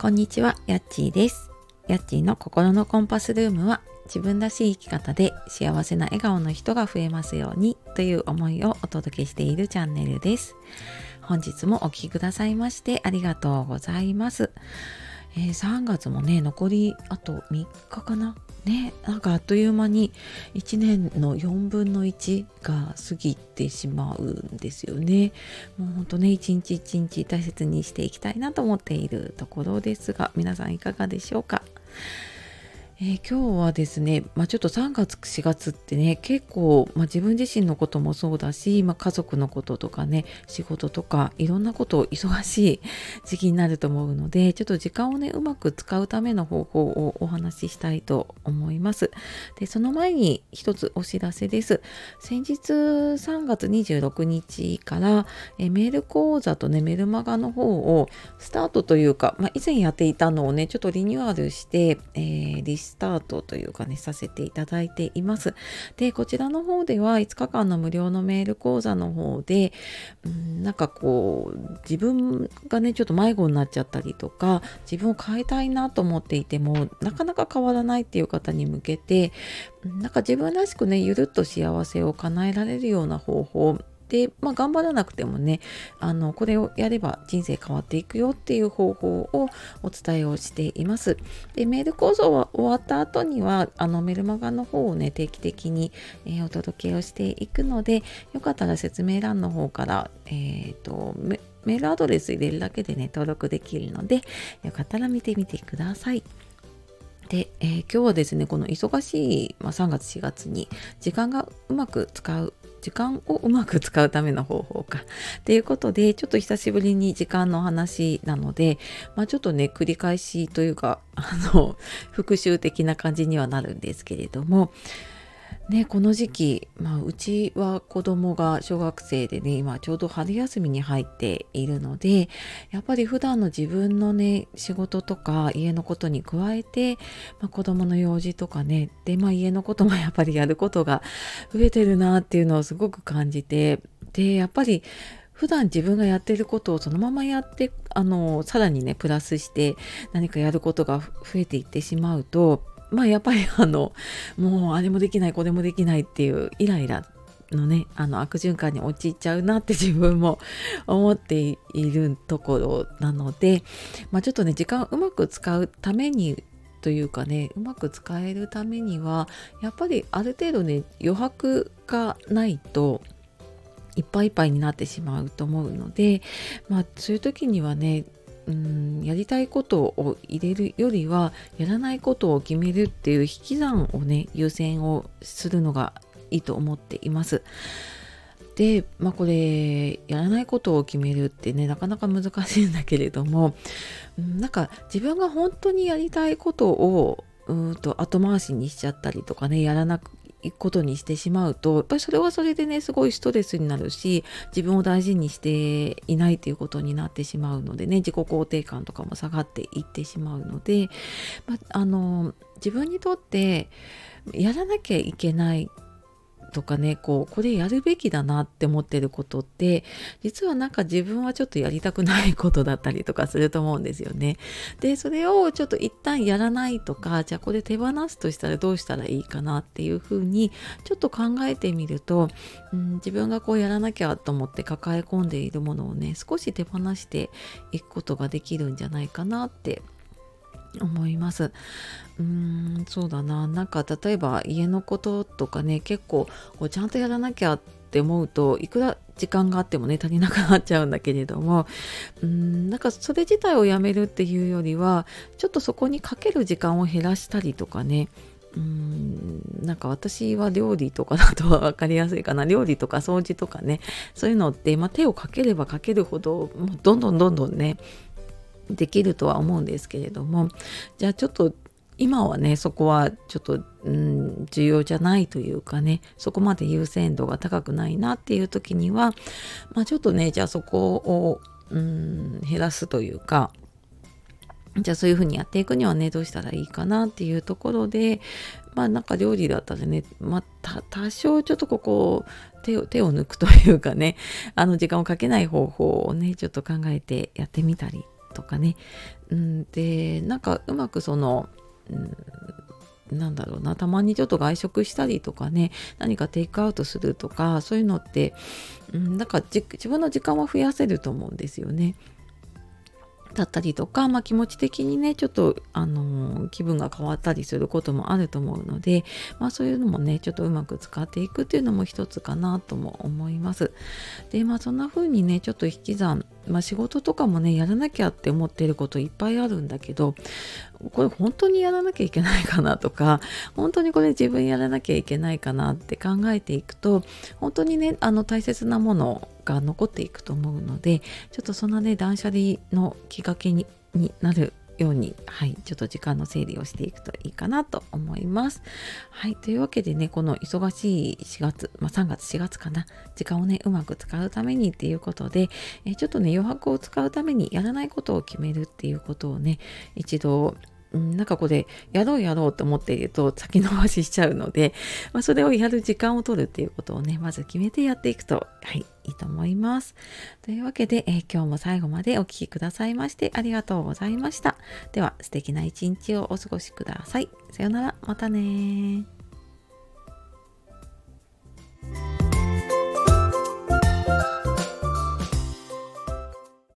こんにちは、やっちーです。やっちーの心のコンパスルームは自分らしい生き方で幸せな笑顔の人が増えますようにという思いをお届けしているチャンネルです。本日もお聴きくださいましてありがとうございます。えー、3月もね、残りあと3日かな？ねなんかあっという間に1年の4分の1が過ぎてしまうんですよね。もうほんとね一日一日大切にしていきたいなと思っているところですが皆さんいかがでしょうか？えー、今日はですね、まあ、ちょっと3月4月ってね結構、まあ、自分自身のこともそうだし、まあ、家族のこととかね仕事とかいろんなことを忙しい時期になると思うのでちょっと時間をねうまく使うための方法をお話ししたいと思います。でその前に一つお知らせです。先日3月26日から、えメール講座とねメルマガの方をスタートというか、ま、以前やっていたのをねちょっとリニューアルして、えー、リスタートというかね、させていただいています。で、こちらの方では5日間の無料のメール講座の方で、うん、なんかこう、自分がね、ちょっと迷子になっちゃったりとか、自分を変えたいなと思っていても、なかなか変わらないっていう方に向けて、なんか自分らしくね、ゆるっと幸せを叶えられるような方法で、まあ、頑張らなくてもねあのこれをやれば人生変わっていくよっていう方法をお伝えをしています。でメール講座は終わった後にはあのメルマガの方をね定期的に、えー、お届けをしていくのでよかったら説明欄の方から、えーと、メールアドレス入れるだけでね登録できるのでよかったら見てみてください。で、えー、今日はですねこの忙しい、まあ、3月4月に時間がうまく使う時間をうまく使うための方法か。っていうことで、ちょっと久しぶりに時間の話なので、まあちょっとね、繰り返しというか、あの、復習的な感じにはなるんですけれども、ね、この時期、まあ、うちは子供が小学生でね今ちょうど春休みに入っているのでやっぱり普段の自分のね仕事とか家のことに加えて、まあ、子供の用事とかねで、まあ、家のことも やっぱりやることが増えてるなっていうのをすごく感じてでやっぱり普段自分がやってることをそのままやってあのさらにねプラスして何かやることが増えていってしまうとまあやっぱりあのもうあれもできないこれもできないっていうイライラのねあの悪循環に陥っちゃうなって自分も思っているところなので、まあ、ちょっとね時間をうまく使うためにというかねうまく使えるためにはやっぱりある程度ね余白がないといっぱいいっぱいになってしまうと思うのでまあそういう時にはねうんやりたいことを入れるよりはやらないことを決めるっていう引き算をね優先をするのがいいと思っています。でまあこれやらないことを決めるってねなかなか難しいんだけれどもなんか自分が本当にやりたいことをうんと後回しにしちゃったりとかねやらなくことにしてしまうとやっぱりそれはそれでねすごいストレスになるし自分を大事にしていないということになってしまうのでね自己肯定感とかも下がっていってしまうので、まあの自分にとってやらなきゃいけないとかねこうこれやるべきだなって思ってることって実はなんか自分はちょっとやりたくないことだったりとかすると思うんですよね。でそれをちょっと一旦やらないとかじゃあこれ手放すとしたらどうしたらいいかなっていうふうにちょっと考えてみると、うん、自分がこうやらなきゃと思って抱え込んでいるものをね少し手放していくことができるんじゃないかなって思います。うーんそうだななんか例えば家のこととかね結構こうちゃんとやらなきゃって思うといくら時間があってもね足りなくなっちゃうんだけれどもうんなんかそれ自体をやめるっていうよりはちょっとそこにかける時間を減らしたりとかねうんなんか私は料理とかだと分かりやすいかな料理とか掃除とかねそういうのって、まあ、手をかければかけるほどもうどんどんどんどんねできるとは思うんですけれどもじゃあちょっと今はねそこはちょっと、うん、重要じゃないというかねそこまで優先度が高くないなっていう時には、まあ、ちょっとねじゃあそこを、うん、減らすというかじゃあそういうふうにやっていくにはねどうしたらいいかなっていうところでまあなんか料理だったらね、まあ、多少ちょっとここ手を手を抜くというかねあの時間をかけない方法をねちょっと考えてやってみたりとかね、うん、でなんかうまくその、うんなんだろうなたまにちょっと外食したりとかね何かテイクアウトするとかそういうのって、うん、なんか自分の時間を増やせると思うんですよね。だったりとか、まあ、気持ち的にねちょっと、あの、気分が変わったりすることもあると思うので、まあ、そういうのもねちょっとうまく使っていくっていうのも一つかなとも思います。でまあそんな風にねちょっと引き算まあ、仕事とかもねやらなきゃって思ってることいっぱいあるんだけどこれ本当にやらなきゃいけないかなとか 本当にこれ自分やらなきゃいけないかなって考えていくと本当にねあの大切なものが残っていくと思うのでちょっとそんなね断捨離のきっかけになるように、はい、ちょっと時間の整理をしていくといいかなと思います。はい、というわけでね、この忙しい4月、まあ、3月4月かな、時間をね、うまく使うためにっていうことで、えちょっとね、余白を使うためにやらないことを決めるっていうことをね、一度うん、なんかこれやろうやろうと思っていると先延ばししちゃうので、まあ、それをやる時間を取るっていうことをねまず決めてやっていくと、はい、いいと思います。というわけで、えー、今日も最後までお聴きくださいましてありがとうございました。では素敵な一日をお過ごしください。さようならまたね